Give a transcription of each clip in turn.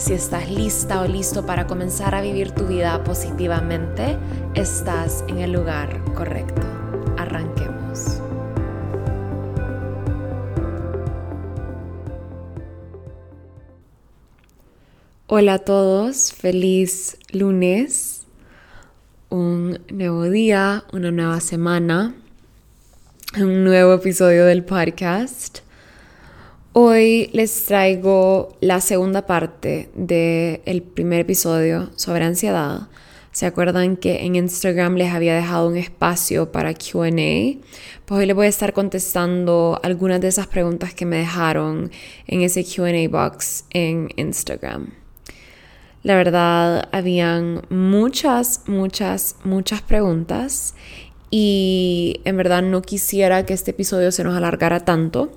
Si estás lista o listo para comenzar a vivir tu vida positivamente, estás en el lugar correcto. Arranquemos. Hola a todos, feliz lunes, un nuevo día, una nueva semana, un nuevo episodio del podcast. Hoy les traigo la segunda parte del primer episodio sobre ansiedad. ¿Se acuerdan que en Instagram les había dejado un espacio para QA? Pues hoy les voy a estar contestando algunas de esas preguntas que me dejaron en ese QA box en Instagram. La verdad, habían muchas, muchas, muchas preguntas y en verdad no quisiera que este episodio se nos alargara tanto.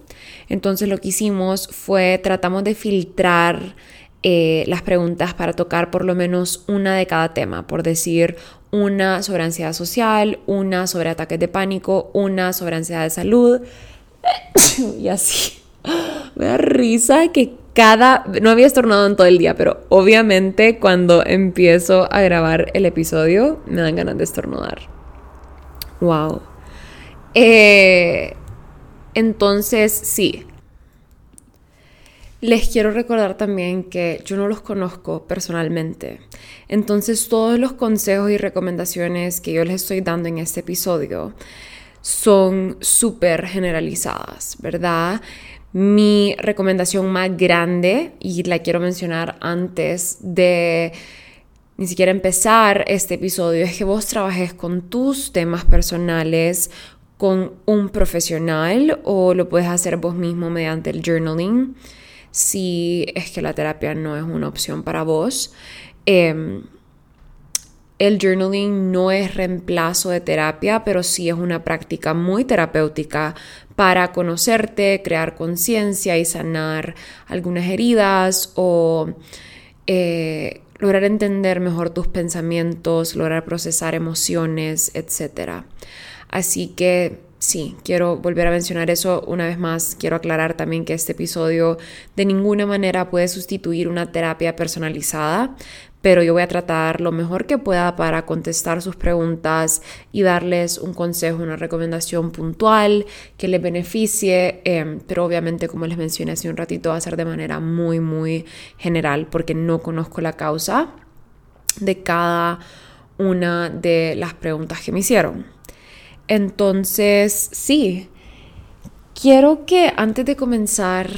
Entonces lo que hicimos fue tratamos de filtrar eh, las preguntas para tocar por lo menos una de cada tema, por decir una sobre ansiedad social, una sobre ataques de pánico, una sobre ansiedad de salud y así. Me da risa que cada, no había estornado en todo el día, pero obviamente cuando empiezo a grabar el episodio me dan ganas de estornudar. Wow. Eh, entonces, sí. Les quiero recordar también que yo no los conozco personalmente. Entonces, todos los consejos y recomendaciones que yo les estoy dando en este episodio son súper generalizadas, ¿verdad? Mi recomendación más grande, y la quiero mencionar antes de ni siquiera empezar este episodio, es que vos trabajes con tus temas personales, con un profesional o lo puedes hacer vos mismo mediante el journaling si es que la terapia no es una opción para vos. Em, el journaling no es reemplazo de terapia, pero sí es una práctica muy terapéutica para conocerte, crear conciencia y sanar algunas heridas o eh, lograr entender mejor tus pensamientos, lograr procesar emociones, etc. Así que sí, quiero volver a mencionar eso una vez más. Quiero aclarar también que este episodio de ninguna manera puede sustituir una terapia personalizada, pero yo voy a tratar lo mejor que pueda para contestar sus preguntas y darles un consejo, una recomendación puntual que les beneficie, em, pero obviamente como les mencioné hace un ratito va a ser de manera muy, muy general porque no conozco la causa de cada una de las preguntas que me hicieron. Entonces, sí, quiero que antes de comenzar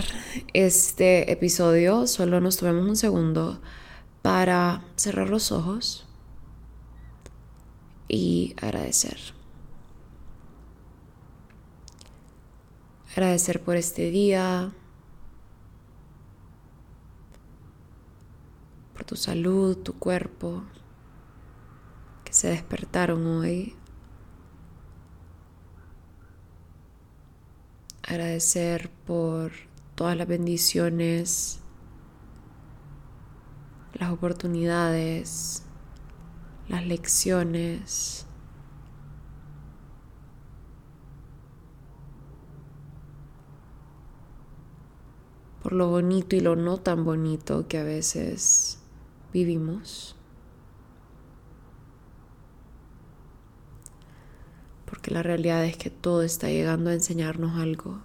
este episodio, solo nos tomemos un segundo para cerrar los ojos y agradecer. Agradecer por este día, por tu salud, tu cuerpo, que se despertaron hoy. Agradecer por todas las bendiciones, las oportunidades, las lecciones. por lo bonito y lo no tan bonito que a veces vivimos. Porque la realidad es que todo está llegando a enseñarnos algo.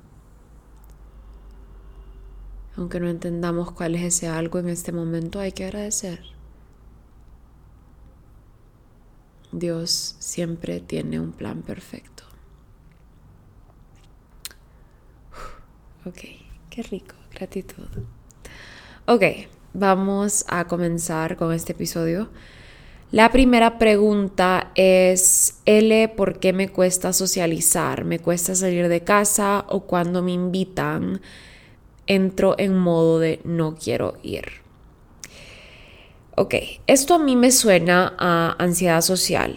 Aunque no entendamos cuál es ese algo en este momento, hay que agradecer. Dios siempre tiene un plan perfecto. Ok, qué rico, gratitud. Ok, vamos a comenzar con este episodio. La primera pregunta es, L, ¿por qué me cuesta socializar? ¿Me cuesta salir de casa o cuando me invitan entro en modo de no quiero ir? Ok, esto a mí me suena a ansiedad social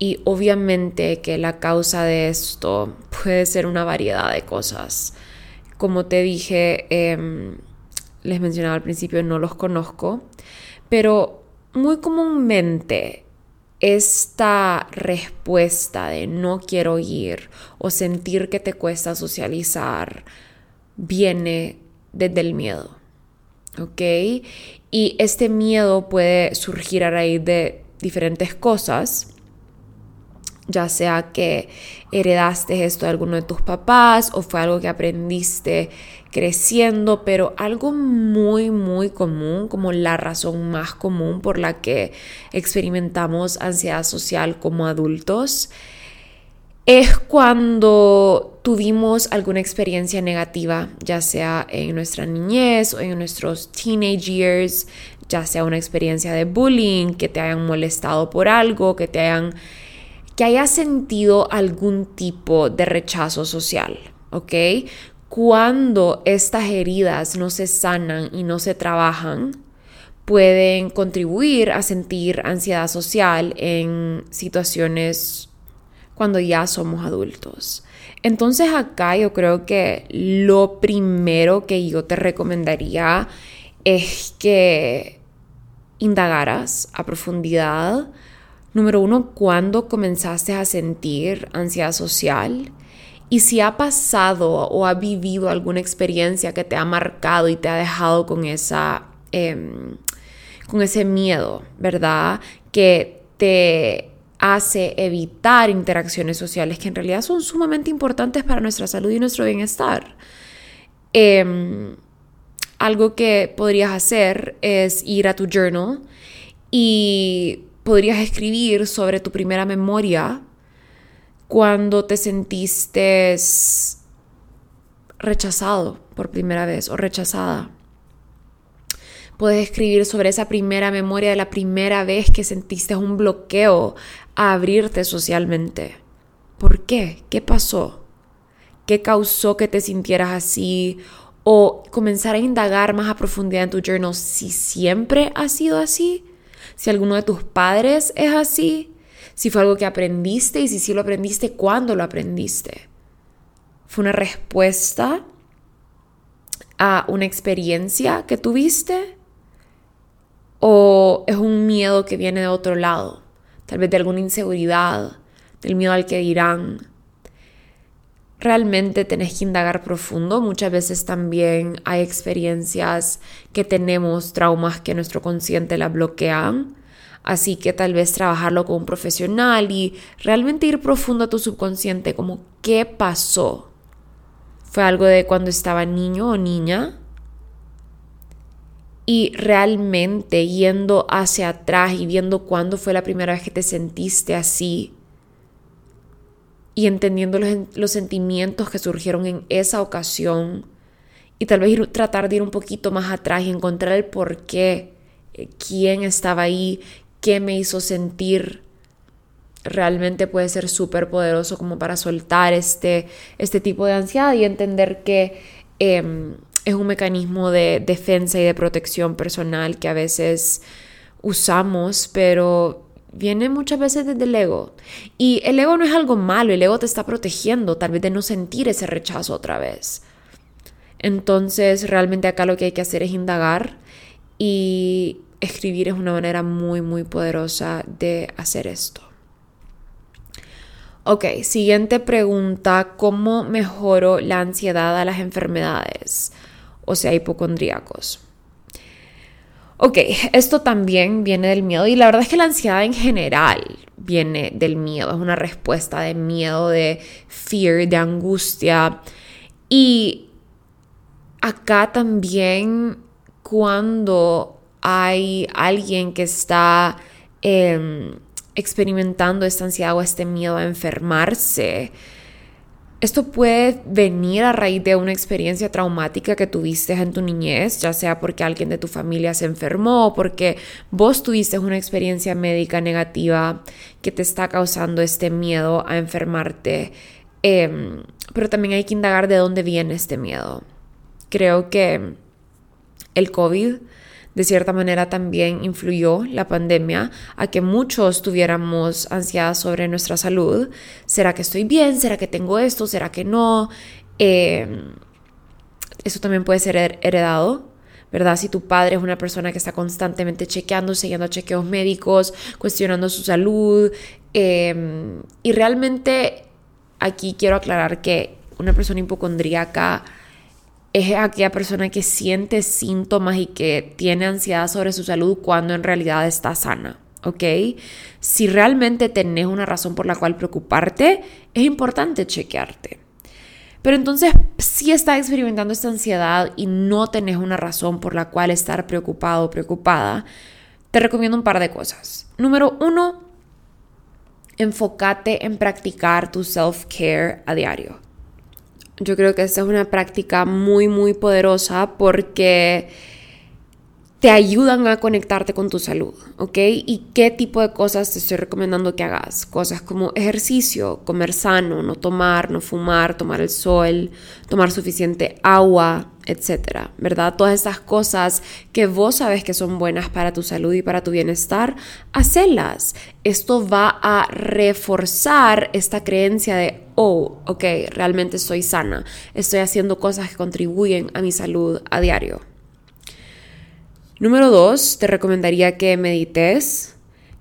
y obviamente que la causa de esto puede ser una variedad de cosas. Como te dije, em, les mencionaba al principio, no los conozco, pero muy comúnmente esta respuesta de no quiero ir o sentir que te cuesta socializar viene desde el miedo. ¿Ok? Y este miedo puede surgir a raíz de diferentes cosas, ya sea que heredaste esto de alguno de tus papás o fue algo que aprendiste creciendo, pero algo muy, muy común, como la razón más común por la que experimentamos ansiedad social como adultos, es cuando tuvimos alguna experiencia negativa, ya sea en nuestra niñez o en nuestros teenage years, ya sea una experiencia de bullying, que te hayan molestado por algo, que te hayan que hayas sentido algún tipo de rechazo social, ¿ok? Cuando estas heridas no se sanan y no se trabajan, pueden contribuir a sentir ansiedad social en situaciones cuando ya somos adultos. Entonces acá yo creo que lo primero que yo te recomendaría es que indagaras a profundidad, número uno, cuándo comenzaste a sentir ansiedad social y si ha pasado o ha vivido alguna experiencia que te ha marcado y te ha dejado con esa... Em, con ese miedo, ¿verdad? Que te hace evitar interacciones sociales que en realidad son sumamente importantes para nuestra salud y nuestro bienestar. Em, algo que podrías hacer es ir a tu journal y podrías escribir sobre tu primera memoria cuando te sentiste rechazado por primera vez o rechazada. Puedes escribir sobre esa primera memoria de la primera vez que sentiste un bloqueo a abrirte socialmente. ¿Por qué? ¿Qué pasó? ¿Qué causó que te sintieras así? O comenzar a indagar más a profundidad en tu journal si siempre ha sido así, si alguno de tus padres es así, si fue algo que aprendiste y si sí lo aprendiste, ¿cuándo lo aprendiste? ¿Fue una respuesta a una experiencia que tuviste? o es un miedo que viene de otro lado, tal vez de alguna inseguridad, del miedo al que dirán. Realmente tenés que indagar profundo. Muchas veces también hay experiencias que tenemos, traumas que nuestro consciente la bloquean. Así que tal vez trabajarlo con un profesional y realmente ir profundo a tu subconsciente, como qué pasó. ¿Fue algo de cuando estaba niño o niña? y realmente yendo hacia atrás y viendo cuándo fue la primera vez que te sentiste así y entendiendo los, sentimientos que surgieron en esa ocasión y tal vez tratar de ir un poquito más atrás y encontrar el por qué, eh, quién estaba ahí, qué me hizo sentir realmente puede ser súper poderoso como para soltar este, este tipo de ansiedad y entender que em, es un mecanismo de defensa y de protección personal que a veces usamos, pero viene muchas veces desde el ego. Y el ego no es algo malo, el ego te está protegiendo tal vez de no sentir ese rechazo otra vez. Entonces, realmente acá lo que hay que hacer es indagar y escribir es una manera muy, muy poderosa de hacer esto. Ok, siguiente pregunta, ¿cómo mejoro la ansiedad a las enfermedades? o sea, hipocondríacos. Ok, esto también viene del miedo y la verdad es que la ansiedad en general viene del miedo, es una respuesta de miedo, de fear, de angustia. Y acá también cuando hay alguien que está em, experimentando esta ansiedad o este miedo a enfermarse, esto puede venir a raíz de una experiencia traumática que tuviste en tu niñez, ya sea porque alguien de tu familia se enfermó o porque vos tuviste una experiencia médica negativa que te está causando este miedo a enfermarte. Em, pero también hay que indagar de dónde viene este miedo. Creo que el COVID De cierta manera también influyó la pandemia a que muchos tuviéramos ansiedad sobre nuestra salud. ¿Será que estoy bien? ¿Será que tengo esto? ¿Será que no? Eh, eso también puede ser heredado ¿verdad? Si tu padre es una persona que está constantemente chequeando, siguiendo chequeos médicos, cuestionando su salud. Em, y realmente aquí quiero aclarar que una persona hipocondríaca es aquella persona que siente síntomas y que tiene ansiedad sobre su salud cuando en realidad está sana. ¿ok? Si realmente tenés una razón por la cual preocuparte, es importante chequearte. Pero entonces, si estás experimentando esta ansiedad y no tenés una razón por la cual estar preocupado o preocupada, te recomiendo un par de cosas. Número uno, enfócate en practicar tu self-care a diario. Yo creo que esta es una práctica muy, muy poderosa porque te ayudan a conectarte con tu salud, ¿ok? ¿Y qué tipo de cosas te estoy recomendando que hagas? Cosas como ejercicio, comer sano, no tomar, no fumar, tomar el sol, tomar suficiente agua, etcétera, ¿verdad? Todas estas cosas que vos sabes que son buenas para tu salud y para tu bienestar, hacelas. Esto va a reforzar esta creencia de, oh, ok, realmente estoy sana, estoy haciendo cosas que contribuyen a mi salud a diario. Número dos, te recomendaría que medites,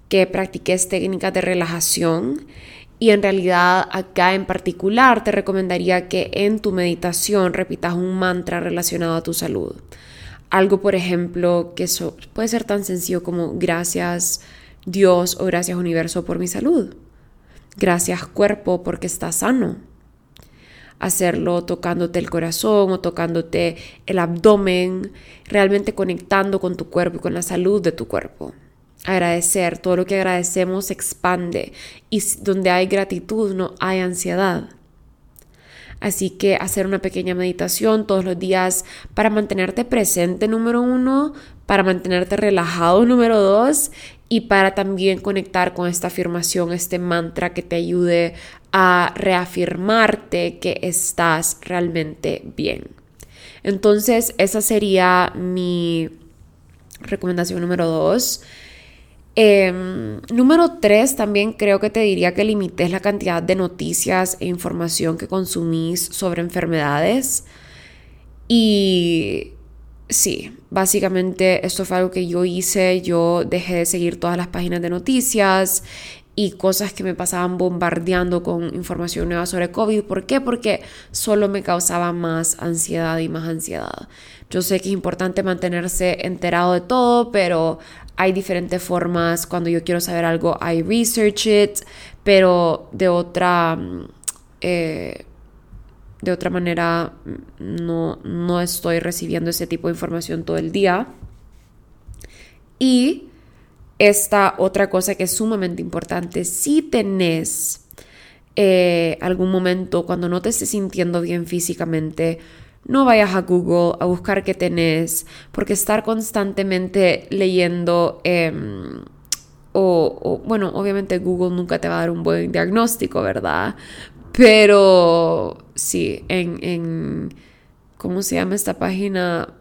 que practiques técnicas de relajación y en realidad acá en particular te recomendaría que en tu meditación repitas un mantra relacionado a tu salud. Algo, por ejemplo, que puede ser tan sencillo como gracias Dios o gracias universo por mi salud. Gracias cuerpo porque estás sano hacerlo tocándote el corazón o tocándote el abdomen, realmente conectando con tu cuerpo y con la salud de tu cuerpo. Agradecer, todo lo que agradecemos expande y donde hay gratitud no hay ansiedad. Así que hacer una pequeña meditación todos los días para mantenerte presente, número uno, para mantenerte relajado, número dos, y para también conectar con esta afirmación, este mantra que te ayude a reafirmarte que estás realmente bien. Entonces, esa sería mi recomendación número dos. Em, número tres, también creo que te diría que limites la cantidad de noticias e información que consumís sobre enfermedades. Y sí, básicamente esto fue algo que yo hice. Yo dejé de seguir todas las páginas de noticias y cosas que me pasaban bombardeando con información nueva sobre COVID. ¿Por qué? Porque solo me causaba más ansiedad y más ansiedad. Yo sé que es importante mantenerse enterado de todo, pero hay diferentes formas. Cuando yo quiero saber algo, I research it, pero de otra, eh, de otra manera no, no estoy recibiendo ese tipo de información todo el día. Y esta otra cosa que es sumamente importante, si tenés eh, algún momento cuando no te estés sintiendo bien físicamente, no vayas a Google a buscar qué tenés, porque estar constantemente leyendo, em, o, bueno, obviamente Google nunca te va a dar un buen diagnóstico, ¿verdad? Pero sí, en, en ¿cómo se llama esta página?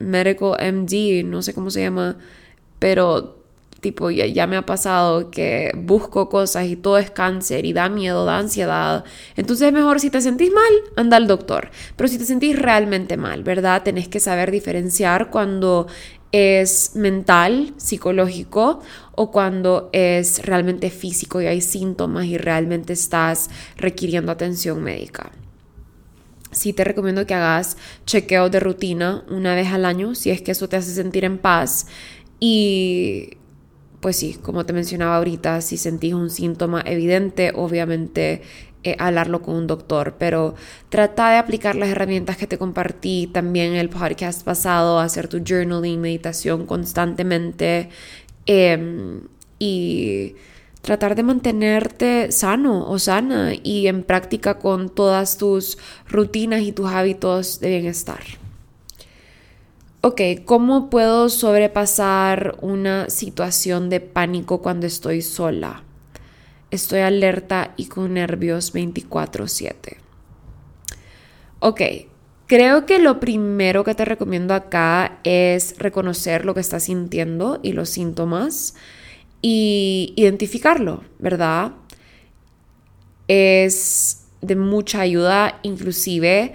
Medical MD, no sé cómo se llama, pero Tipo, ya, me ha pasado que busco cosas y todo es cáncer y da miedo, da ansiedad. Entonces es mejor si te sentís mal, anda al doctor. Pero si te sentís realmente mal, ¿verdad? Tenés que saber diferenciar cuando es mental, psicológico o cuando es realmente físico y hay síntomas y realmente estás requiriendo atención médica. Sí te recomiendo que hagas chequeo de rutina una vez al año si es que eso te hace sentir en paz y pues sí, como te mencionaba ahorita, si sentís un síntoma evidente, obviamente eh, hablarlo con un doctor, pero trata de aplicar las herramientas que te compartí también en el podcast pasado, hacer tu journaling, meditación constantemente em, y tratar de mantenerte sano o sana y en práctica con todas tus rutinas y tus hábitos de bienestar ok, ¿cómo puedo sobrepasar una situación de pánico cuando estoy sola? Estoy alerta y con nervios 24/7. Ok, Creo que lo primero que te recomiendo acá es reconocer lo que estás sintiendo y los síntomas y identificarlo, ¿verdad? Es de mucha ayuda inclusive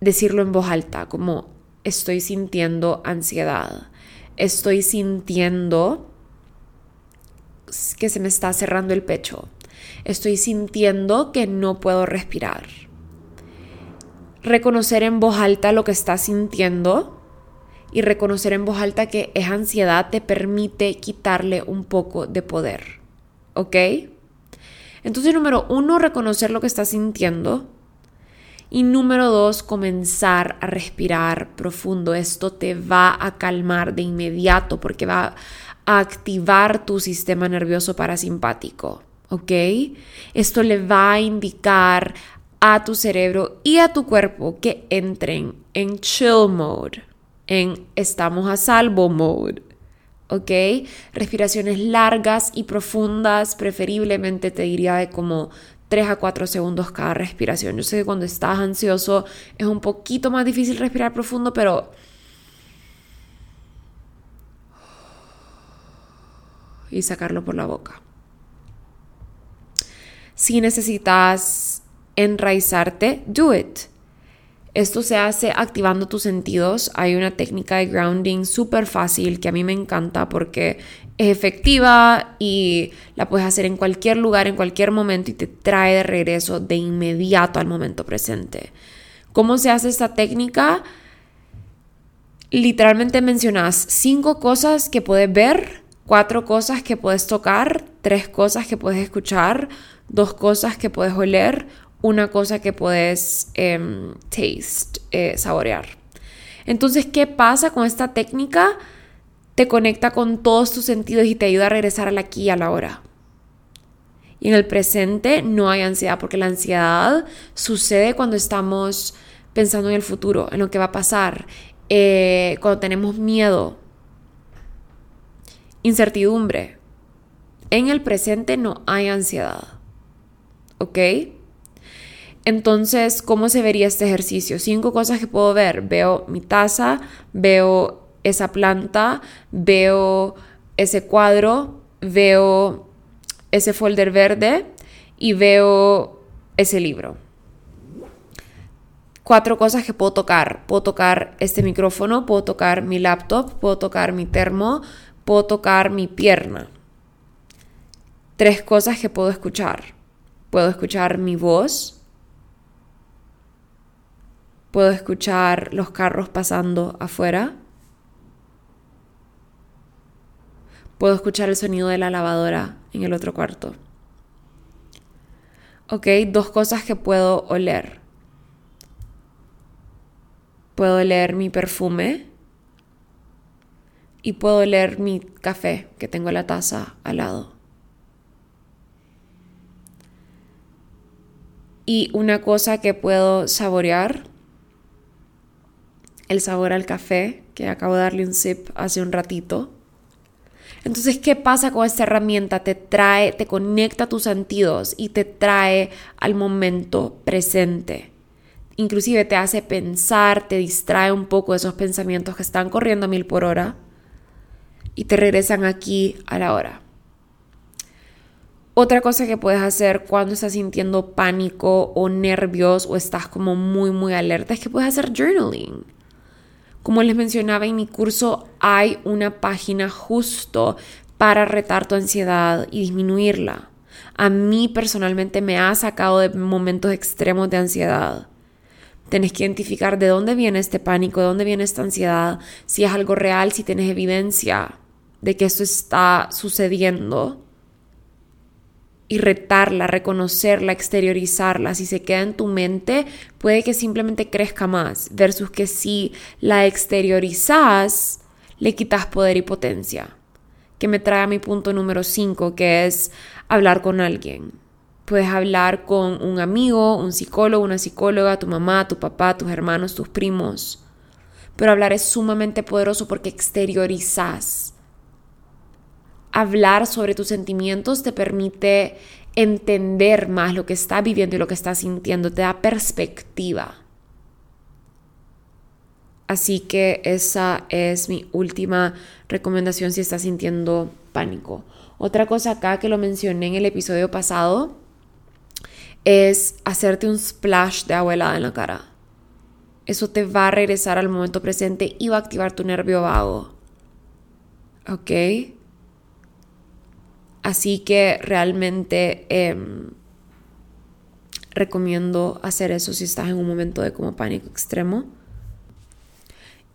decirlo en voz alta, como estoy sintiendo ansiedad, estoy sintiendo que se me está cerrando el pecho, estoy sintiendo que no puedo respirar. Reconocer en voz alta lo que estás sintiendo y reconocer en voz alta que es ansiedad te permite quitarle un poco de poder. ¿Ok? Entonces, número uno, reconocer lo que estás sintiendo. Y número dos, comenzar a respirar profundo. Esto te va a calmar de inmediato porque va a activar tu sistema nervioso parasimpático. ¿Ok? Esto le va a indicar a tu cerebro y a tu cuerpo que entren en chill mode, en estamos a salvo mode. ¿ok? Respiraciones largas y profundas, preferiblemente te diría de como 3 a 4 segundos cada respiración. Yo sé que cuando estás ansioso es un poquito más difícil respirar profundo, pero... Y sacarlo por la boca. Si necesitas enraizarte, do it. Esto se hace activando tus sentidos. Hay una técnica de grounding súper fácil que a mí me encanta porque es efectiva y la puedes hacer en cualquier lugar, en cualquier momento y te trae de regreso de inmediato al momento presente. ¿Cómo se hace esta técnica? Literalmente mencionas cinco cosas que puedes ver, cuatro cosas que puedes tocar, tres cosas que puedes escuchar, dos cosas que puedes oler, una cosa que puedes em, taste, eh, saborear. Entonces, ¿qué pasa con esta técnica? Te conecta con todos tus sentidos y te ayuda a regresar al aquí y a la hora. Y en el presente no hay ansiedad, porque la ansiedad sucede cuando estamos pensando en el futuro, en lo que va a pasar, eh, cuando tenemos miedo, incertidumbre. En el presente no hay ansiedad. ¿Ok? Entonces, ¿cómo se vería este ejercicio? Cinco cosas que puedo ver. Veo mi taza, veo esa planta, veo ese cuadro, veo ese folder verde y veo ese libro. Cuatro cosas que puedo tocar. Puedo tocar este micrófono, puedo tocar mi laptop, puedo tocar mi termo, puedo tocar mi pierna. Tres cosas que puedo escuchar. Puedo escuchar mi voz, Puedo escuchar los carros pasando afuera. Puedo escuchar el sonido de la lavadora en el otro cuarto. Ok, dos cosas que puedo oler. Puedo oler mi perfume y puedo oler mi café que tengo la taza al lado. Y una cosa que puedo saborear el sabor al café, que acabo de darle un sip hace un ratito. Entonces, ¿qué pasa con esta herramienta? Te trae, te conecta a tus sentidos y te trae al momento presente. Inclusive te hace pensar, te distrae un poco de esos pensamientos que están corriendo a mil por hora y te regresan aquí a la hora. Otra cosa que puedes hacer cuando estás sintiendo pánico o nervios o estás como muy, muy alerta es que puedes hacer journaling. Como les mencionaba en mi curso, hay una página justo para retar tu ansiedad y disminuirla. A mí personalmente me ha sacado de momentos extremos de ansiedad. Tienes que identificar de dónde viene este pánico, de dónde viene esta ansiedad, si es algo real, si tienes evidencia de que esto está sucediendo y retarla, reconocerla, exteriorizarla. Si se queda en tu mente, puede que simplemente crezca más, versus que si la exteriorizas, le quitas poder y potencia. Que me trae a mi punto número 5, que es hablar con alguien. Puedes hablar con un amigo, un psicólogo, una psicóloga, tu mamá, tu papá, tus hermanos, tus primos. Pero hablar es sumamente poderoso porque exteriorizas hablar sobre tus sentimientos te permite entender más lo que estás viviendo y lo que estás sintiendo, te da perspectiva. Así que esa es mi última recomendación si estás sintiendo pánico. Otra cosa acá que lo mencioné en el episodio pasado es hacerte un splash de agua helada en la cara. Eso te va a regresar al momento presente y va a activar tu nervio vago. ¿Ok? Así que realmente em, recomiendo hacer eso si estás en un momento de como pánico extremo.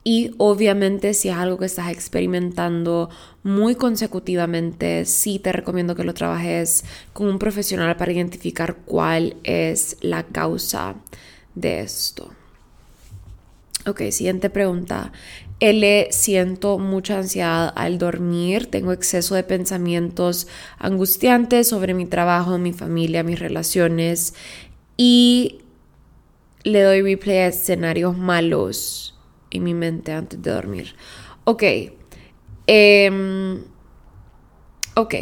Y obviamente si es algo que estás experimentando muy consecutivamente, sí te recomiendo que lo trabajes con un profesional para identificar cuál es la causa de esto. Ok, siguiente pregunta. L, siento mucha ansiedad al dormir, tengo exceso de pensamientos angustiantes sobre mi trabajo, mi familia, mis relaciones y le doy replay a escenarios malos en mi mente antes de dormir. Ok. Em, ok.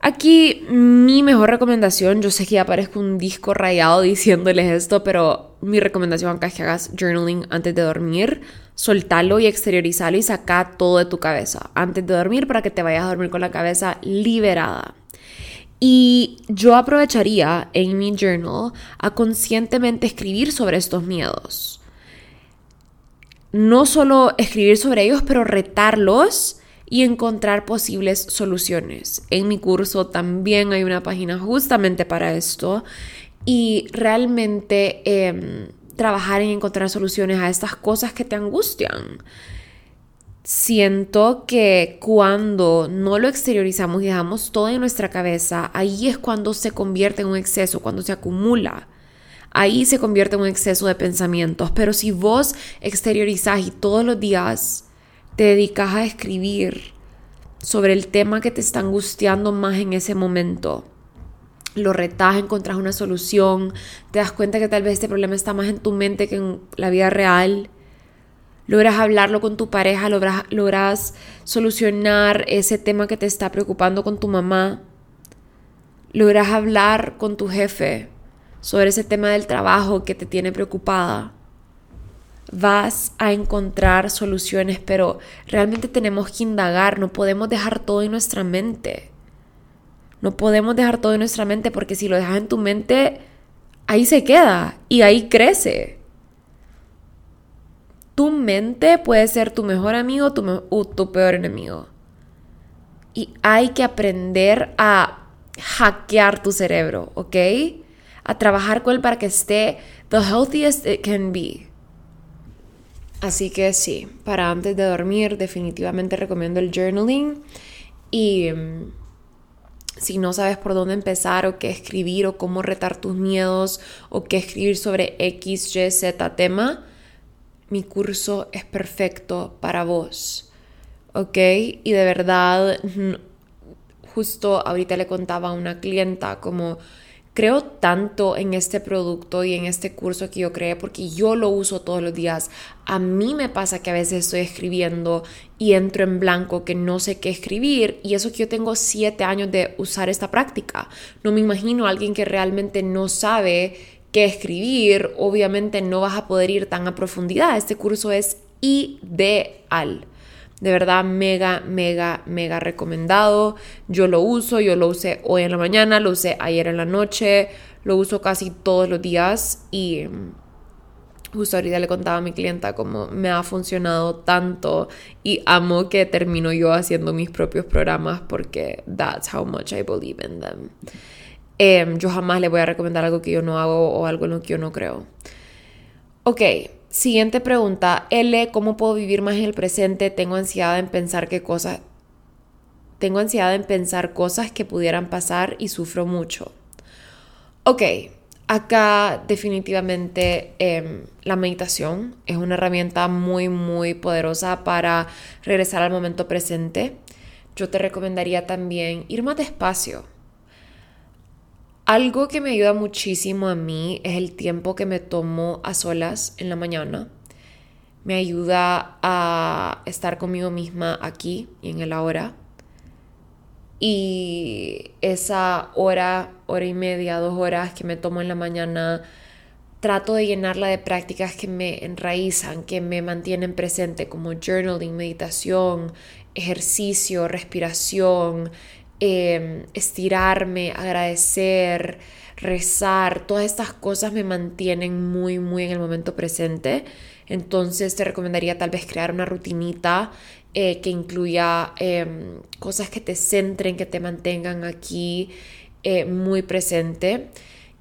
Aquí mi mejor recomendación, yo sé que ya un disco rayado diciéndoles esto, pero mi recomendación acá es que hagas journaling antes de dormir, soltalo y exteriorizalo y saca todo de tu cabeza antes de dormir para que te vayas a dormir con la cabeza liberada. Y yo aprovecharía en mi journal a conscientemente escribir sobre estos miedos no solo escribir sobre ellos, pero retarlos y encontrar posibles soluciones. En mi curso también hay una página justamente para esto y realmente em, trabajar en encontrar soluciones a estas cosas que te angustian. Siento que cuando no lo exteriorizamos y dejamos todo en nuestra cabeza, ahí es cuando se convierte en un exceso, cuando se acumula ahí se convierte en un exceso de pensamientos. Pero si vos exteriorizás y todos los días te dedicas a escribir sobre el tema que te está angustiando más en ese momento, lo retás, encontrás una solución, te das cuenta que tal vez este problema está más en tu mente que en la vida real, logras hablarlo con tu pareja, logras, logras solucionar ese tema que te está preocupando con tu mamá, logras hablar con tu jefe, sobre ese tema del trabajo que te tiene preocupada, vas a encontrar soluciones, pero realmente tenemos que indagar, no podemos dejar todo en nuestra mente. No podemos dejar todo en nuestra mente porque si lo dejas en tu mente, ahí se queda y ahí crece. Tu mente puede ser tu mejor amigo o tu peor enemigo. Y hay que aprender a hackear tu cerebro, ¿ok? a trabajar con él para que esté the healthiest it can be. Así que sí, para antes de dormir definitivamente recomiendo el journaling y mm, si no sabes por dónde empezar o qué escribir o cómo retar tus miedos o qué escribir sobre X, Y, Z tema, mi curso es perfecto para vos. ¿Ok? Y de verdad, justo ahorita le contaba a una clienta como Creo tanto en este producto y en este curso que yo creé porque yo lo uso todos los días. A mí me pasa que a veces estoy escribiendo y entro en blanco que no sé qué escribir y eso que yo tengo siete años de usar esta práctica. No me imagino a alguien que realmente no sabe qué escribir. Obviamente no vas a poder ir tan a profundidad. Este curso es ideal. De verdad, mega, mega, mega recomendado. Yo lo uso, yo lo usé hoy en la mañana, lo usé ayer en la noche, lo uso casi todos los días y mm, justo ahorita le contaba a mi clienta cómo me ha funcionado tanto y amo que termino yo haciendo mis propios programas porque that's how much I believe in them. Em, yo jamás le voy a recomendar algo que yo no hago o algo en lo que yo no creo. Ok, Siguiente pregunta. L, ¿cómo puedo vivir más en el presente? Tengo ansiedad en pensar qué cosas. Tengo ansiedad en pensar cosas que pudieran pasar y sufro mucho. Ok, acá definitivamente em, la meditación es una herramienta muy, muy poderosa para regresar al momento presente. Yo te recomendaría también ir más despacio algo que me ayuda muchísimo a mí es el tiempo que me tomo a solas en la mañana. Me ayuda a estar conmigo misma aquí y en el ahora. Y esa hora, hora y media, dos horas que me tomo en la mañana trato de llenarla de prácticas que me enraizan, que me mantienen presente, como journaling, meditación, ejercicio, respiración, em, estirarme, agradecer, rezar, todas estas cosas me mantienen muy, muy en el momento presente. Entonces te recomendaría tal vez crear una rutinita eh, que incluya em, cosas que te centren, que te mantengan aquí eh, muy presente.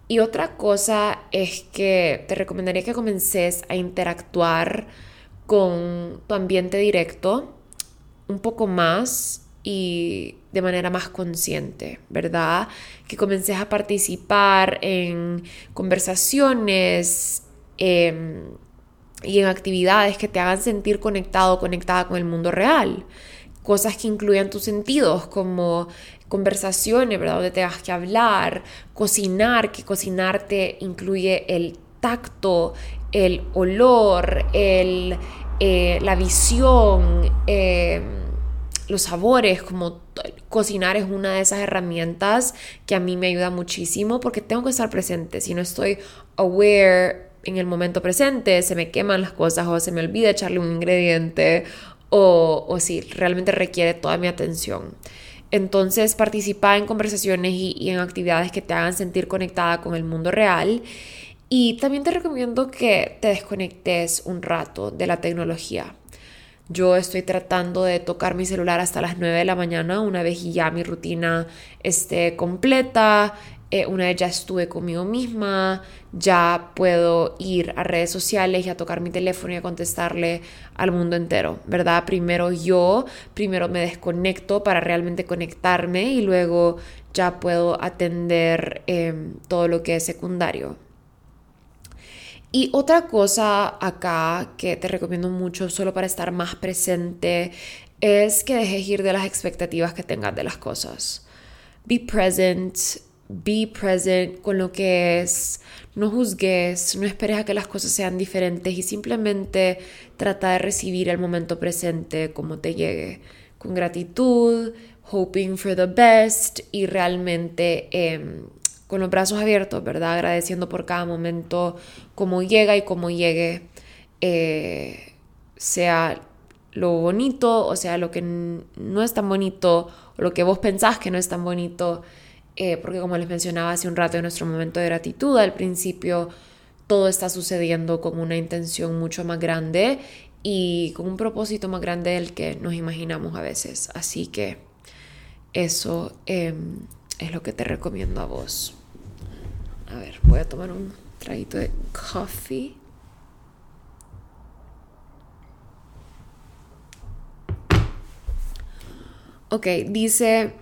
Y otra cosa es que te recomendaría que comences a interactuar con tu ambiente directo un poco más y de manera más consciente, ¿verdad? Que comences a participar en conversaciones em, y en actividades que te hagan sentir conectado, conectada con el mundo real. Cosas que incluyan tus sentidos, como conversaciones, ¿verdad? Donde tengas que hablar, cocinar, que cocinarte incluye el tacto, el olor, el, eh, la visión. Em, los sabores, como cocinar es una de esas herramientas que a mí me ayuda muchísimo porque tengo que estar presente. Si no estoy aware en el momento presente, se me queman las cosas o se me olvida echarle un ingrediente o, o si realmente requiere toda mi atención. Entonces, participa en conversaciones y, y en actividades que te hagan sentir conectada con el mundo real. Y también te recomiendo que te desconectes un rato de la tecnología. Yo estoy tratando de tocar mi celular hasta las 9 de la mañana, una vez ya mi rutina esté completa, eh, una vez ya estuve conmigo misma, ya puedo ir a redes sociales y a tocar mi teléfono y a contestarle al mundo entero, ¿verdad? Primero yo, primero me desconecto para realmente conectarme y luego ya puedo atender em, todo lo que es secundario. Y otra cosa acá que te recomiendo mucho solo para estar más presente es que dejes ir de las expectativas que tengas de las cosas. Be present, be present con lo que es, no juzgues, no esperes a que las cosas sean diferentes y simplemente trata de recibir el momento presente como te llegue, con gratitud, hoping for the best y realmente em, con los brazos abiertos, ¿verdad? Agradeciendo por cada momento como llega y como llegue, eh, sea lo bonito o sea lo que no es tan bonito o lo que vos pensás que no es tan bonito, eh, porque como les mencionaba hace un rato en nuestro momento de gratitud, al principio todo está sucediendo con una intención mucho más grande y con un propósito más grande del que nos imaginamos a veces. Así que eso em, es lo que te recomiendo a vos. A ver, voy a tomar un traguito de coffee. Ok, dice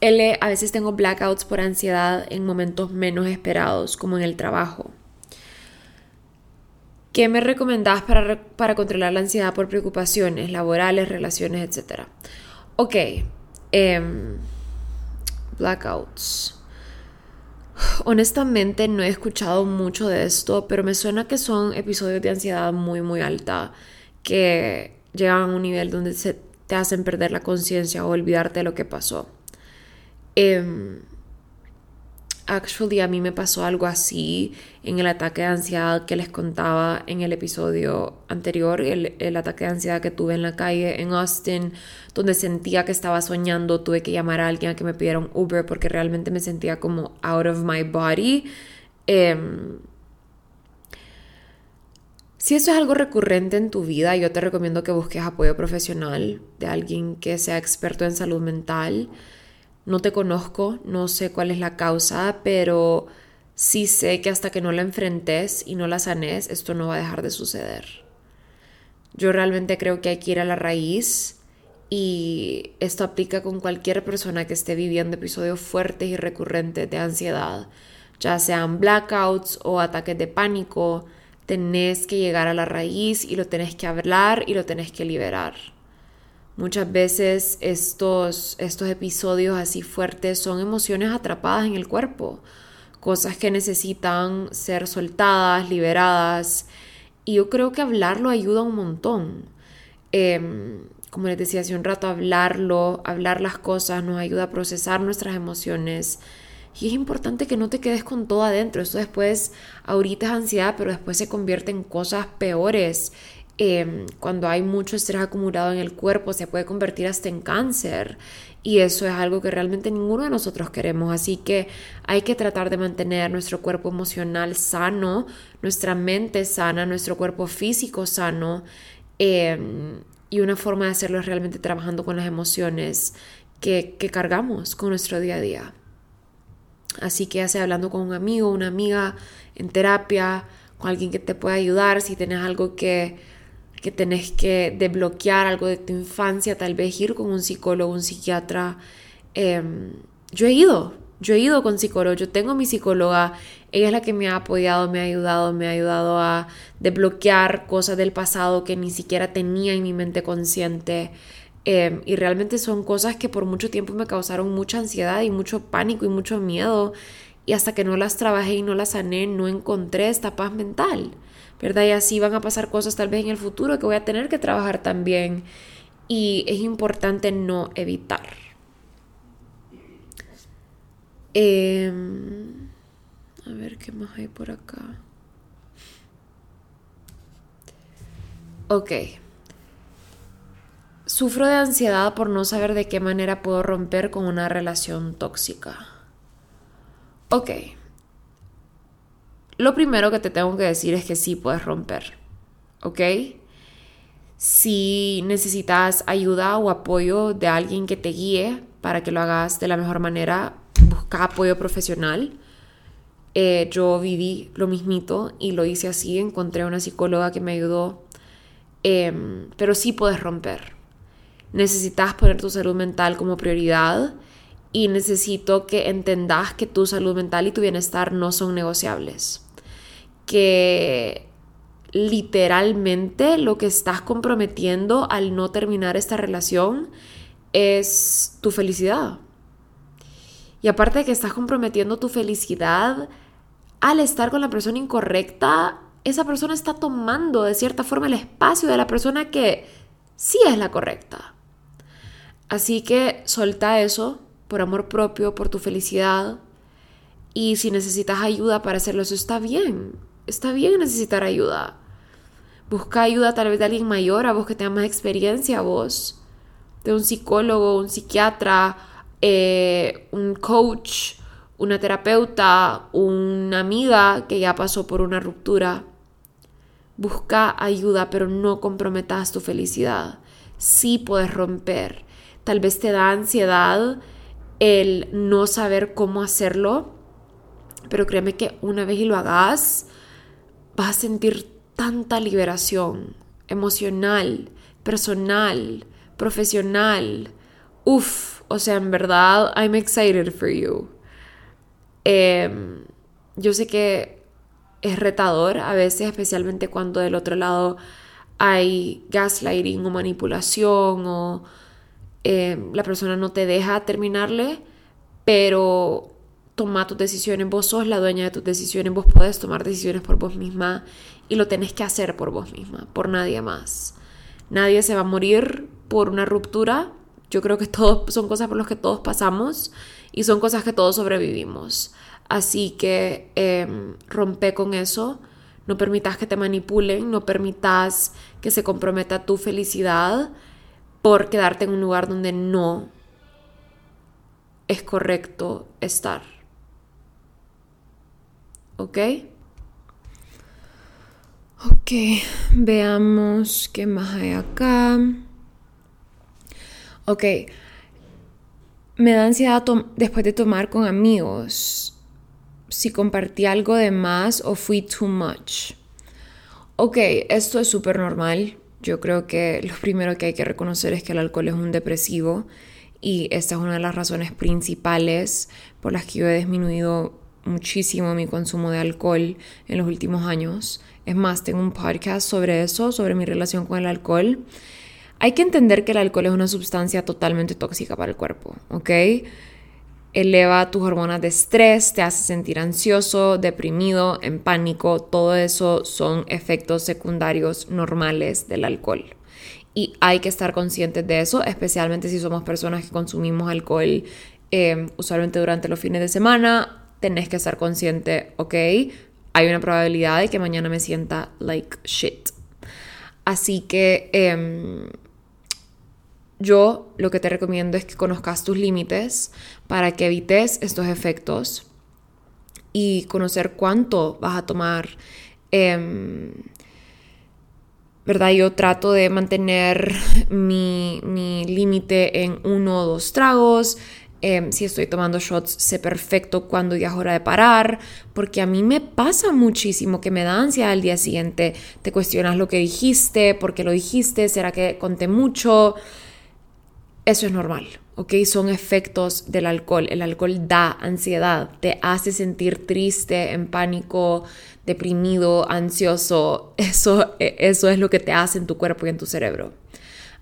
L, a veces tengo blackouts por ansiedad en momentos menos esperados, como en el trabajo. ¿Qué me recomendás para, para controlar la ansiedad por preocupaciones laborales, relaciones, etcétera? Ok, em, blackouts. Honestamente no he escuchado mucho de esto, pero me suena que son episodios de ansiedad muy muy alta que llegan a un nivel donde se te hacen perder la conciencia o olvidarte de lo que pasó. Eh, Actually, a mí me pasó algo así en el ataque de ansiedad que les contaba en el episodio anterior, el, el, ataque de ansiedad que tuve en la calle en Austin, donde sentía que estaba soñando, tuve que llamar a alguien a que me pidiera un Uber porque realmente me sentía como out of my body. Eh, si eso es algo recurrente en tu vida, yo te recomiendo que busques apoyo profesional de alguien que sea experto en salud mental no te conozco, no sé cuál es la causa, pero sí sé que hasta que no la enfrentes y no la sanes, esto no va a dejar de suceder. Yo realmente creo que hay que ir a la raíz y esto aplica con cualquier persona que esté viviendo episodios fuertes y recurrentes de ansiedad, ya sean blackouts o ataques de pánico, tenés que llegar a la raíz y lo tenés que hablar y lo tenés que liberar. Muchas veces estos, estos episodios así fuertes son emociones atrapadas en el cuerpo, cosas que necesitan ser soltadas, liberadas. Y yo creo que hablarlo ayuda un montón. Em, como les decía hace un rato, hablarlo, hablar las cosas nos ayuda a procesar nuestras emociones Y es importante que no te quedes con todo adentro. Eso después, ahorita es ansiedad, pero después se convierte en cosas peores. Em, cuando hay mucho estrés acumulado en el cuerpo, se puede convertir hasta en cáncer. Y eso es algo que realmente ninguno de nosotros queremos. Así que hay que tratar de mantener nuestro cuerpo emocional sano, nuestra mente sana, nuestro cuerpo físico sano. Em, y una forma de hacerlo es realmente trabajando con las emociones que, que cargamos con nuestro día a día. Así que hace hablando con un amigo, una amiga, en terapia, con alguien que te pueda ayudar, si tienes algo que, que tenés que desbloquear, algo de tu infancia, tal vez ir con un psicólogo, un psiquiatra. Em, yo he ido, yo he ido con psicólogo, yo tengo mi psicóloga, ella es la que me ha apoyado, me ha ayudado, me ha ayudado a desbloquear cosas del pasado que ni siquiera tenía en mi mente consciente. Em, y realmente son cosas que por mucho tiempo me causaron mucha ansiedad y mucho pánico y mucho miedo. Y hasta que no las trabajé y no las sané, no encontré esta paz mental. ¿Verdad? Y así van a pasar cosas tal vez en el futuro que voy a tener que trabajar también. Y es importante no evitar. Em, a ver qué más hay por acá. Ok. Sufro de ansiedad por no saber de qué manera puedo romper con una relación tóxica. Ok. Lo primero que te tengo que decir es que sí puedes romper. ¿Ok? Si necesitas ayuda o apoyo de alguien que te guíe para que lo hagas de la mejor manera, busca apoyo profesional. Eh, yo viví lo mismito y lo hice así. Encontré una psicóloga que me ayudó. Em, pero sí puedes romper necesitas poner tu salud mental como prioridad y necesito que entendas que tu salud mental y tu bienestar no son negociables. Que literalmente lo que estás comprometiendo al no terminar esta relación es tu felicidad. Y aparte de que estás comprometiendo tu felicidad al estar con la persona incorrecta, esa persona está tomando de cierta forma el espacio de la persona que sí es la correcta. Así que solta eso por amor propio, por tu felicidad. Y si necesitas ayuda para hacerlo, eso está bien. Está bien necesitar ayuda. Busca ayuda tal vez de alguien mayor, a vos que tenga más experiencia, a vos. De un psicólogo, un psiquiatra, eh, un coach, una terapeuta, una amiga que ya pasó por una ruptura. Busca ayuda, pero no comprometas tu felicidad. Sí puedes romper tal vez te da ansiedad el no saber cómo hacerlo, pero créeme que una vez y lo hagas, vas a sentir tanta liberación emocional, personal, profesional. Uf, o sea, en verdad, I'm excited for you. Em, yo sé que es retador a veces, especialmente cuando del otro lado hay gaslighting o manipulación o eh, la persona no te deja terminarle, pero toma tus decisiones, vos sos la dueña de tus decisiones, vos podés tomar decisiones por vos misma y lo tenés que hacer por vos misma, por nadie más. Nadie se va a morir por una ruptura. Yo creo que todos son cosas por las que todos pasamos y son cosas que todos sobrevivimos. Así que em, rompe con eso. No permitas que te manipulen, no permitas que se comprometa tu felicidad por quedarte en un lugar donde no es correcto estar. ¿Ok? Ok, veamos qué más hay acá. Ok, me da ansiedad después de tomar con amigos si compartí algo de más o fui too much. Ok, esto es súper normal. Yo creo que lo primero que hay que reconocer es que el alcohol es un depresivo y esta es una de las razones principales por las que yo he disminuido muchísimo mi consumo de alcohol en los últimos años. Es más, tengo un podcast sobre eso, sobre mi relación con el alcohol. Hay que entender que el alcohol es una sustancia totalmente tóxica para el cuerpo, ¿ok? eleva tus hormonas de estrés, te hace sentir ansioso, deprimido, en pánico. Todo eso son efectos secundarios normales del alcohol. Y hay que estar conscientes de eso, especialmente si somos personas que consumimos alcohol Em, usualmente durante los fines de semana tenés que estar consciente, ok, hay una probabilidad de que mañana me sienta like shit. Así que em, yo lo que te recomiendo es que conozcas tus límites para que evites estos efectos y conocer cuánto vas a tomar. Em, ¿Verdad? Yo trato de mantener mi, mi límite en uno o dos tragos. Em, si estoy tomando shots, sé perfecto cuándo ya es hora de parar, porque a mí me pasa muchísimo que me da ansiedad al día siguiente. Te cuestionas lo que dijiste, por qué lo dijiste, será que conté mucho. Eso es normal, ¿ok? Son efectos del alcohol. El alcohol da ansiedad, te hace sentir triste, en pánico, deprimido, ansioso. Eso, e, eso es lo que te hace en tu cuerpo y en tu cerebro.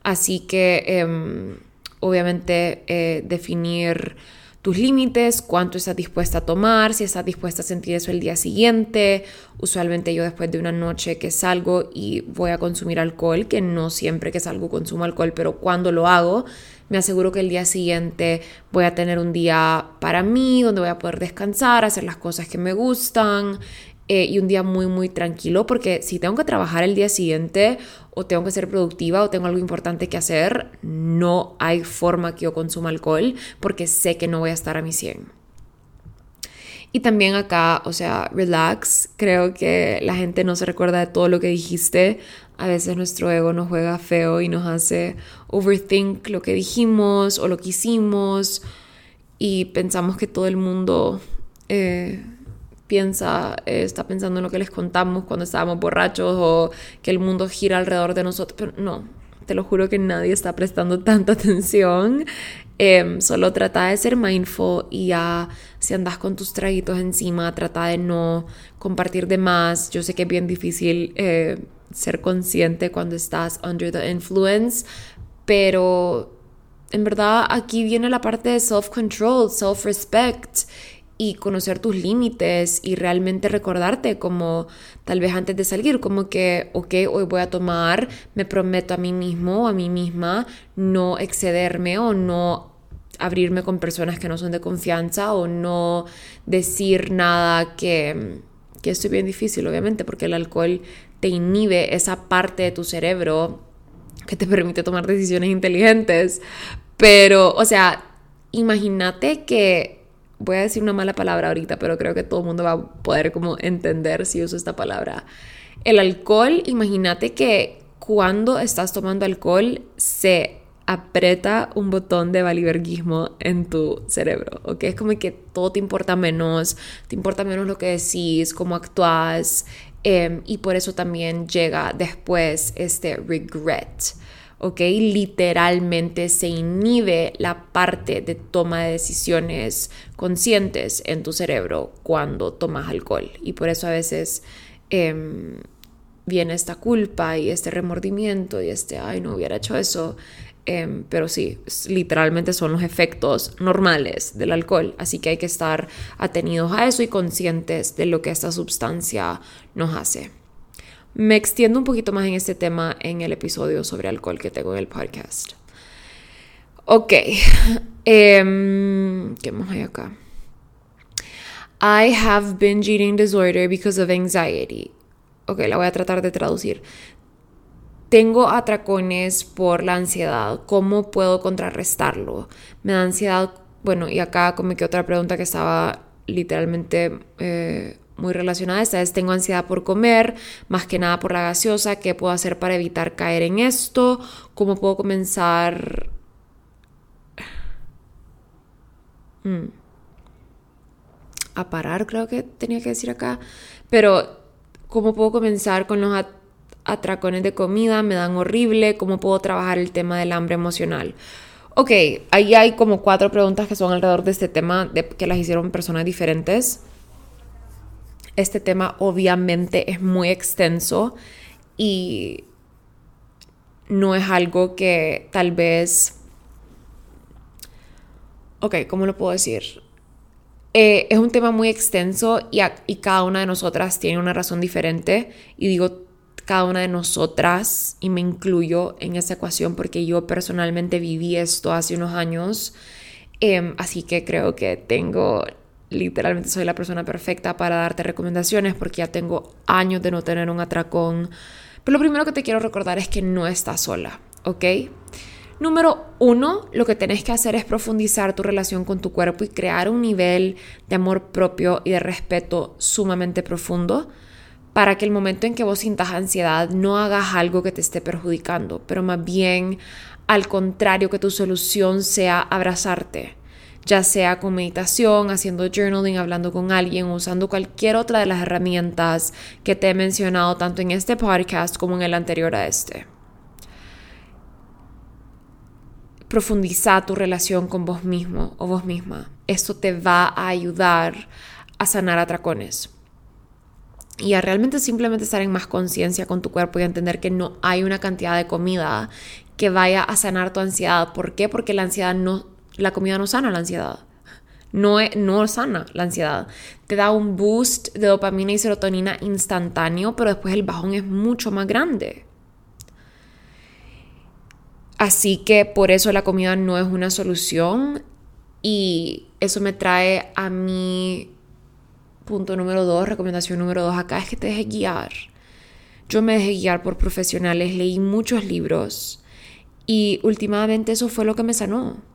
Así que... Em, obviamente eh, definir tus límites, cuánto estás dispuesta a tomar, si estás dispuesta a sentir eso el día siguiente. Usualmente yo después de una noche que salgo y voy a consumir alcohol, que no siempre que salgo consumo alcohol, pero cuando lo hago, me aseguro que el día siguiente voy a tener un día para mí, donde voy a poder descansar, hacer las cosas que me gustan, eh, y un día muy, muy tranquilo, porque si tengo que trabajar el día siguiente o tengo que ser productiva o tengo algo importante que hacer, no hay forma que yo consuma alcohol porque sé que no voy a estar a mi 100. Y también acá, o sea, relax, creo que la gente no se recuerda de todo lo que dijiste. A veces nuestro ego nos juega feo y nos hace overthink lo que dijimos o lo que hicimos y pensamos que todo el mundo... Eh, piensa, eh, está pensando en lo que les contamos cuando estábamos borrachos o que el mundo gira alrededor de nosotros, pero no, te lo juro que nadie está prestando tanta atención. Em, solo trata de ser mindful y ya si andas con tus traguitos encima, trata de no compartir de más. Yo sé que es bien difícil eh, ser consciente cuando estás under the influence, pero en verdad aquí viene la parte de self-control, self-respect y conocer tus límites y realmente recordarte como tal vez antes de salir, como que, ok, hoy voy a tomar, me prometo a mí mismo o a mí misma no excederme o no abrirme con personas que no son de confianza o no decir nada que, que esto es bien difícil, obviamente, porque el alcohol te inhibe esa parte de tu cerebro que te permite tomar decisiones inteligentes. Pero, o sea, imagínate que voy a decir una mala palabra ahorita, pero creo que todo el mundo va a poder como entender si uso esta palabra. El alcohol, imagínate que cuando estás tomando alcohol se aprieta un botón de valiverguismo en tu cerebro, ¿ok? Es como que todo te importa menos, te importa menos lo que decís, cómo actúas, em, y por eso también llega después este regret. ¿Ok? Literalmente se inhibe la parte de toma de decisiones conscientes en tu cerebro cuando tomas alcohol. Y por eso a veces em, viene esta culpa y este remordimiento y este, ay, no hubiera hecho eso. Em, pero sí, literalmente son los efectos normales del alcohol, así que hay que estar atenidos a eso y conscientes de lo que esta sustancia nos hace. Me extiendo un poquito más en este tema en el episodio sobre alcohol que tengo en el podcast. Ok. Um, ¿Qué más hay acá? I have binge eating disorder because of anxiety. Ok, la voy a tratar de traducir. Tengo atracones por la ansiedad. ¿Cómo puedo contrarrestarlo? Me da ansiedad. Bueno, y acá como que otra pregunta que estaba literalmente eh, muy relacionada. Esta vez tengo ansiedad por comer, más que nada por la gaseosa. ¿Qué puedo hacer para evitar caer en esto? ¿Cómo puedo comenzar? Mm. A parar, creo que tenía que decir acá. Pero, ¿cómo puedo comenzar con los atracones de comida? Me dan horrible. ¿Cómo puedo trabajar el tema del hambre emocional? Ok, ahí hay como cuatro preguntas que son alrededor de este tema, que las hicieron personas diferentes. Este tema obviamente es muy extenso y no es algo que tal vez... Ok, ¿cómo lo puedo decir? Eh, es un tema muy extenso y, y cada una de nosotras tiene una razón diferente. Y digo cada una de nosotras y me incluyo en esa ecuación porque yo personalmente viví esto hace unos años Em, así que creo que tengo, literalmente soy la persona perfecta para darte recomendaciones porque ya tengo años de no tener un atracón. Pero lo primero que te quiero recordar es que no estás sola, ¿ok? Número uno, lo que tenés que hacer es profundizar tu relación con tu cuerpo y crear un nivel de amor propio y de respeto sumamente profundo para que el momento en que vos sintas ansiedad no hagas algo que te esté perjudicando, pero más bien al contrario, que tu solución sea abrazarte, ya sea con meditación, haciendo journaling, hablando con alguien, usando cualquier otra de las herramientas que te he mencionado tanto en este podcast como en el anterior a este. Profundiza tu relación con vos mismo o vos misma. Esto te va a ayudar a sanar atracones y a realmente simplemente estar en más conciencia con tu cuerpo y entender que no hay una cantidad de comida que vaya a sanar tu ansiedad. ¿Por qué? Porque la ansiedad no, la comida no sana la ansiedad. No, no sana la ansiedad. Te da un boost de dopamina y serotonina instantáneo, pero después el bajón es mucho más grande. Así que por eso la comida no es una solución y eso me trae a mi punto número dos, recomendación número dos acá es que te dejes guiar. Yo me dejé guiar por profesionales, leí muchos libros y últimamente eso fue lo que me sanó.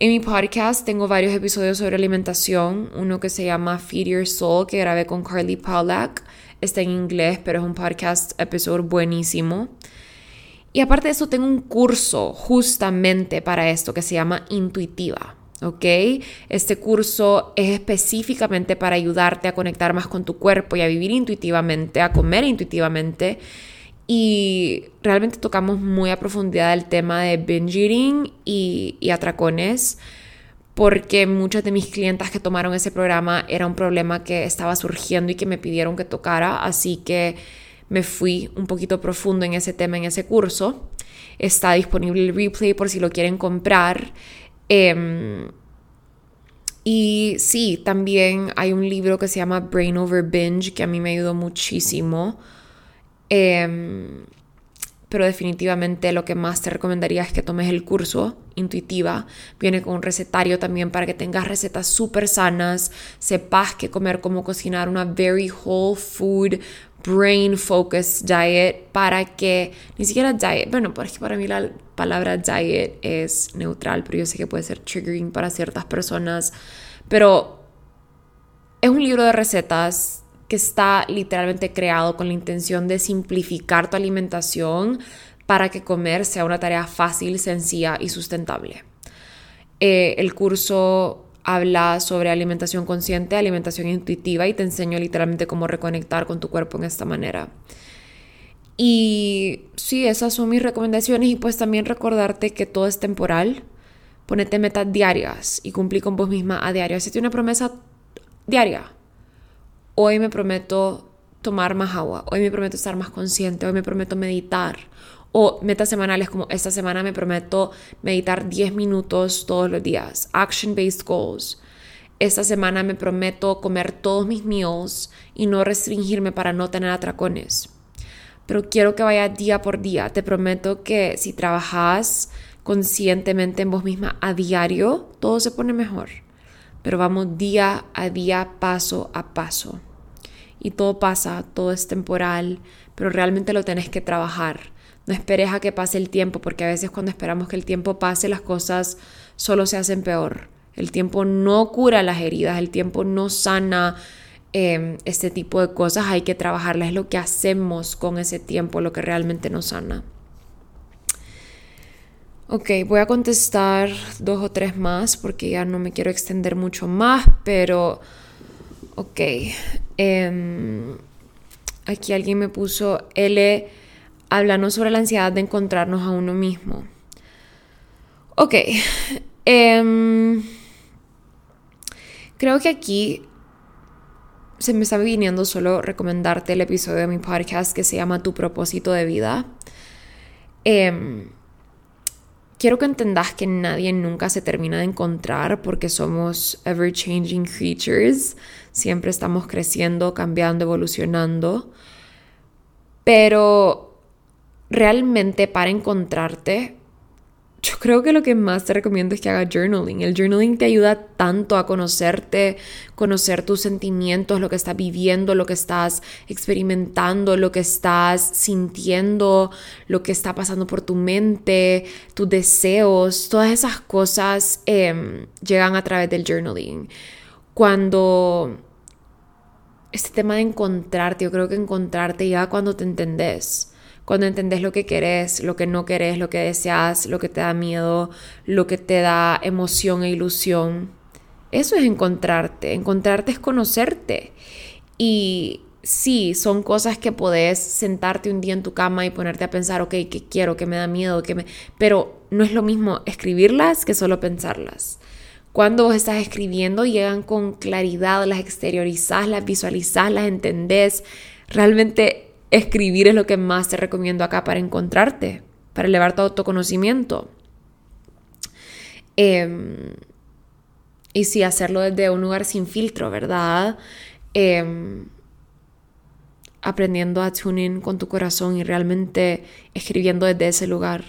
En mi podcast tengo varios episodios sobre alimentación, uno que se llama Feed Your Soul, que grabé con Carly Pollack. Está en inglés, pero es un podcast episodio buenísimo. Y aparte de eso, tengo un curso justamente para esto que se llama Intuitiva. ¿ok? Este curso es específicamente para ayudarte a conectar más con tu cuerpo y a vivir intuitivamente, a comer intuitivamente y realmente tocamos muy a profundidad el tema de binge eating y, y atracones porque muchas de mis clientas que tomaron ese programa era un problema que estaba surgiendo y que me pidieron que tocara, así que me fui un poquito profundo en ese tema en ese curso. Está disponible el replay por si lo quieren comprar. Em, y sí, también hay un libro que se llama Brain Over Binge que a mí me ayudó muchísimo Em, pero definitivamente lo que más te recomendaría es que tomes el curso intuitiva. Viene con un recetario también para que tengas recetas súper sanas, sepas qué comer, cómo cocinar, una very whole food, brain focused diet para que, ni siquiera diet, bueno, porque para mí la palabra diet es neutral, pero yo sé que puede ser triggering para ciertas personas, pero es un libro de recetas que está literalmente creado con la intención de simplificar tu alimentación para que comer sea una tarea fácil, sencilla y sustentable. Eh, el curso habla sobre alimentación consciente, alimentación intuitiva y te enseño literalmente cómo reconectar con tu cuerpo en esta manera. Y sí, esas son mis recomendaciones y pues también recordarte que todo es temporal. Ponete metas diarias y cumplí con vos misma a diario. Hacete una promesa diaria hoy me prometo tomar más agua, hoy me prometo estar más consciente, hoy me prometo meditar. O metas semanales como esta semana me prometo meditar 10 minutos todos los días. Action-based goals. Esta semana me prometo comer todos mis meals y no restringirme para no tener atracones. Pero quiero que vaya día por día. Te prometo que si trabajas conscientemente en vos misma a diario, todo se pone mejor. Pero vamos día a día, paso a paso y todo pasa, todo es temporal, pero realmente lo tenés que trabajar. No esperes a que pase el tiempo, porque a veces cuando esperamos que el tiempo pase, las cosas solo se hacen peor. El tiempo no cura las heridas, el tiempo no sana em, este tipo de cosas, hay que trabajarlas. Es lo que hacemos con ese tiempo, lo que realmente nos sana. Ok, voy a contestar dos o tres más porque ya no me quiero extender mucho más, pero ok. Em, aquí alguien me puso, L, hablando sobre la ansiedad de encontrarnos a uno mismo. Ok. Em, creo que aquí se me está viniendo solo recomendarte el episodio de mi podcast que se llama Tu propósito de vida. Em, quiero que entendas que nadie nunca se termina de encontrar porque somos ever changing creatures. Siempre estamos creciendo, cambiando, evolucionando. Pero realmente para encontrarte yo creo que lo que más te recomiendo es que haga journaling. El journaling te ayuda tanto a conocerte, conocer tus sentimientos, lo que estás viviendo, lo que estás experimentando, lo que estás sintiendo, lo que está pasando por tu mente, tus deseos. Todas esas cosas em, llegan a través del journaling. Cuando este tema de encontrarte, yo creo que encontrarte ya cuando te entendés cuando entendés lo que querés, lo que no querés, lo que deseas, lo que te da miedo, lo que te da emoción e ilusión. Eso es encontrarte. Encontrarte es conocerte. Y sí, son cosas que podés sentarte un día en tu cama y ponerte a pensar, ok, ¿qué quiero? ¿Qué me da miedo? ¿Qué me... Pero no es lo mismo escribirlas que solo pensarlas. Cuando vos estás escribiendo, llegan con claridad, las exteriorizás, las visualizás, las entendés. Realmente escribir es lo que más te recomiendo acá para encontrarte, para elevar tu autoconocimiento. Em, y sí, hacerlo desde un lugar sin filtro, ¿verdad? Em, aprendiendo a tuning con tu corazón y realmente escribiendo desde ese lugar.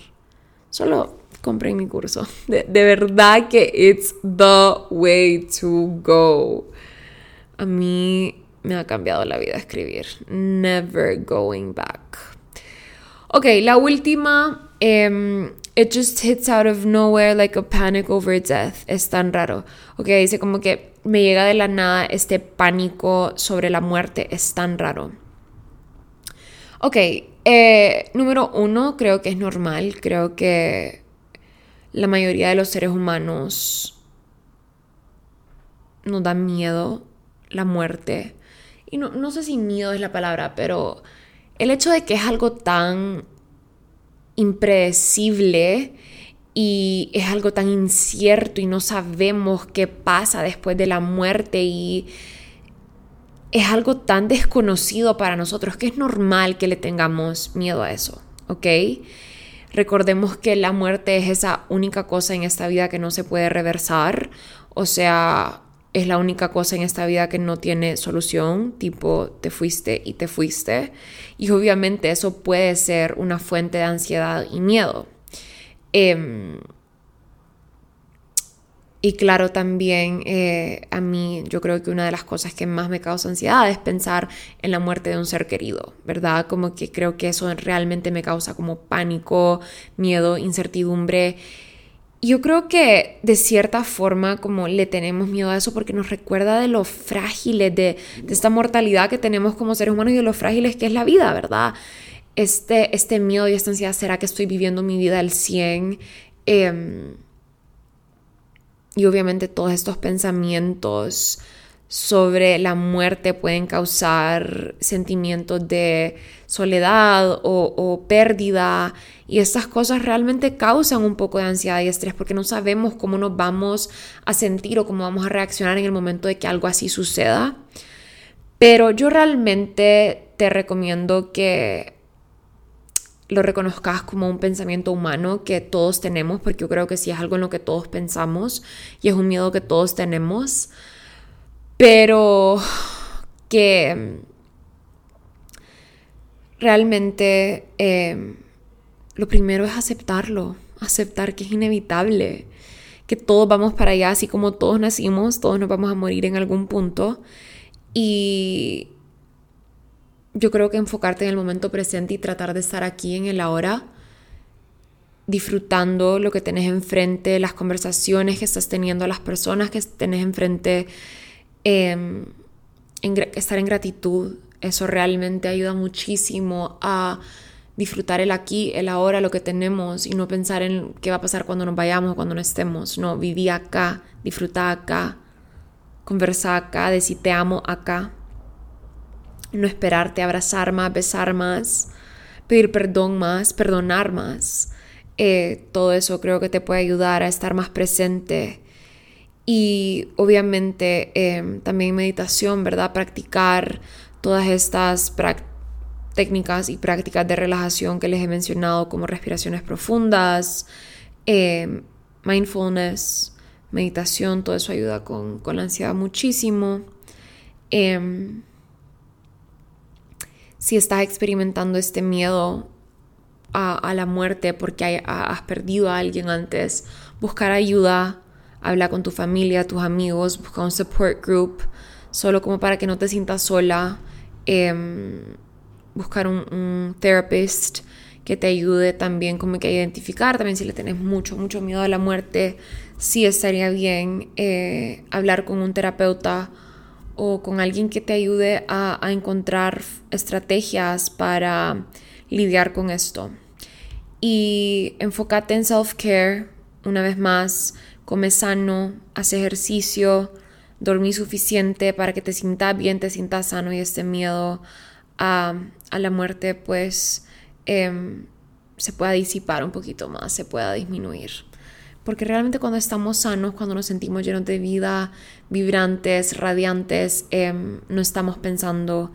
Solo compré mi curso. De, de verdad que it's the way to go. A mí me ha cambiado la vida escribir. Never going back. Ok, la última. Um, it just hits out of nowhere like a panic over death. Es tan raro. Ok, dice como que me llega de la nada este pánico sobre la muerte. Es tan raro. Ok, eh, número uno, creo que es normal. Creo que la mayoría de los seres humanos nos da miedo la muerte y no, sé si miedo es la palabra, pero el hecho de que es algo tan impredecible y es algo tan incierto y no sabemos qué pasa después de la muerte y es algo tan desconocido para nosotros que es normal que le tengamos miedo a eso, ¿ok? Recordemos que la muerte es esa única cosa en esta vida que no se puede reversar, o sea, es la única cosa en esta vida que no tiene solución, tipo te fuiste y te fuiste. Y obviamente eso puede ser una fuente de ansiedad y miedo. Em, y claro, también eh, a mí yo creo que una de las cosas que más me causa ansiedad es pensar en la muerte de un ser querido, ¿verdad? Como que creo que eso realmente me causa como pánico, miedo, incertidumbre. Yo creo que de cierta forma como le tenemos miedo a eso porque nos recuerda de lo frágiles, de, esta mortalidad que tenemos como seres humanos y de lo frágiles que es la vida, ¿verdad? Este, este miedo y esta ansiedad, ¿será que estoy viviendo mi vida al 100? Em, y obviamente todos estos pensamientos sobre la muerte pueden causar sentimientos de soledad o, pérdida y estas cosas realmente causan un poco de ansiedad y estrés porque no sabemos cómo nos vamos a sentir o cómo vamos a reaccionar en el momento de que algo así suceda. Pero yo realmente te recomiendo que lo reconozcas como un pensamiento humano que todos tenemos, porque yo creo que sí es algo en lo que todos pensamos y es un miedo que todos tenemos pero que realmente eh, lo primero es aceptarlo, aceptar que es inevitable, que todos vamos para allá, así como todos nacimos, todos nos vamos a morir en algún punto. Y yo creo que enfocarte en el momento presente y tratar de estar aquí en el ahora, disfrutando lo que tenés enfrente, las conversaciones que estás teniendo, las personas que tenés enfrente, Em, estar en gratitud, eso realmente ayuda muchísimo a disfrutar el aquí, el ahora, lo que tenemos y no pensar en qué va a pasar cuando nos vayamos cuando no estemos. No, viví acá, disfrutar acá, conversar acá, decir te amo acá. No esperarte, abrazar más, besar más, pedir perdón más, perdonar más. Eh, todo eso creo que te puede ayudar a estar más presente y obviamente em, también meditación, ¿verdad? Practicar todas estas técnicas y prácticas de relajación que les he mencionado como respiraciones profundas, em, mindfulness, meditación, todo eso ayuda con, la ansiedad muchísimo. Em, si estás experimentando este miedo, a, la muerte porque has perdido a alguien antes, buscar ayuda, hablar con tu familia, tus amigos, buscar un support group, solo como para que no te sientas sola, em, buscar un, therapist que te ayude también como que a identificar, también si le tienes mucho, mucho miedo a la muerte, sí estaría bien eh, hablar con un terapeuta o con alguien que te ayude a, a encontrar estrategias para lidiar con esto. Y enfócate en self-care, una vez más, come sano, haz ejercicio, dormí suficiente para que te sientas bien, te sientas sano y este miedo a, la muerte pues em, se pueda disipar un poquito más, se pueda disminuir. Porque realmente cuando estamos sanos, cuando nos sentimos llenos de vida, vibrantes, radiantes, em, no estamos pensando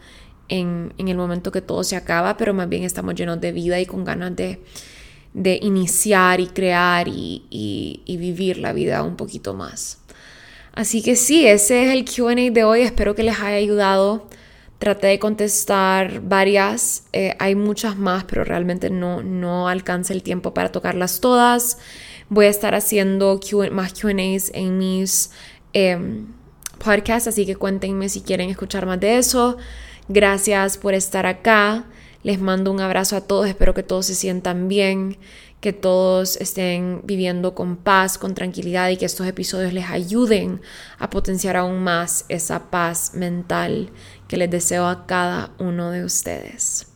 en, el momento que todo se acaba, pero más bien estamos llenos de vida y con ganas de, iniciar y crear y, y vivir la vida un poquito más. Así que sí, ese es el QA de hoy. Espero que les haya ayudado. Traté de contestar varias. Eh, hay muchas más, pero realmente no, no alcanza el tiempo para tocarlas todas. Voy a estar haciendo más QAs en mis em, podcasts, así que cuéntenme si quieren escuchar más de eso. Gracias por estar acá. Les mando un abrazo a todos. Espero que todos se sientan bien que todos estén viviendo con paz, con tranquilidad y que estos episodios les ayuden a potenciar aún más esa paz mental que les deseo a cada uno de ustedes.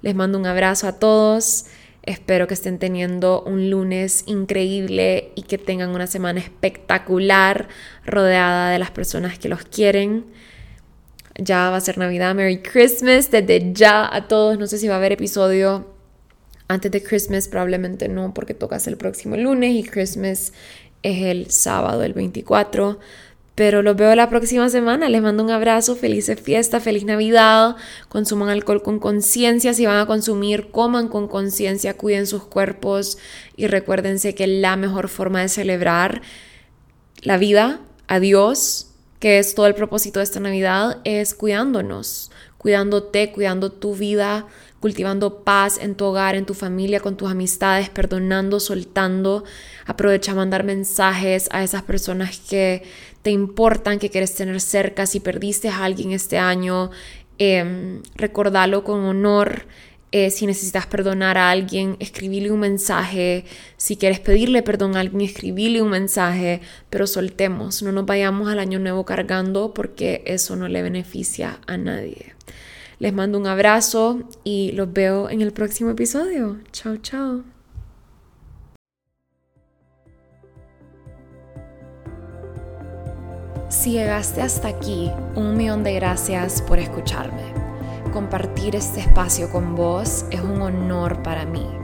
Les mando un abrazo a todos. Espero que estén teniendo un lunes increíble y que tengan una semana espectacular rodeada de las personas que los quieren. Ya va a ser Navidad, Merry Christmas desde ya a todos. No sé si va a haber episodio antes de Christmas probablemente no porque tocas el próximo lunes y Christmas es el sábado, el 24. Pero los veo la próxima semana. Les mando un abrazo. Felices fiesta, feliz Navidad. Consuman alcohol con conciencia. Si van a consumir, coman con conciencia. Cuiden sus cuerpos. Y recuérdense que la mejor forma de celebrar la vida, a Dios, que es todo el propósito de esta Navidad, es cuidándonos. Cuidándote, cuidando tu vida, cultivando paz en tu hogar, en tu familia, con tus amistades, perdonando, soltando. Aprovecha mandar mensajes a esas personas que te importan, que quieres tener cerca. Si perdiste a alguien este año, eh, recordalo con honor. Eh, si necesitas perdonar a alguien, escribile un mensaje. Si quieres pedirle perdón a alguien, escribile un mensaje. Pero soltemos, no nos vayamos al año nuevo cargando porque eso no le beneficia a nadie. Les mando un abrazo y los veo en el próximo episodio. Chao, chao. Si llegaste hasta aquí, un millón de gracias por escucharme. Compartir este espacio con vos es un honor para mí.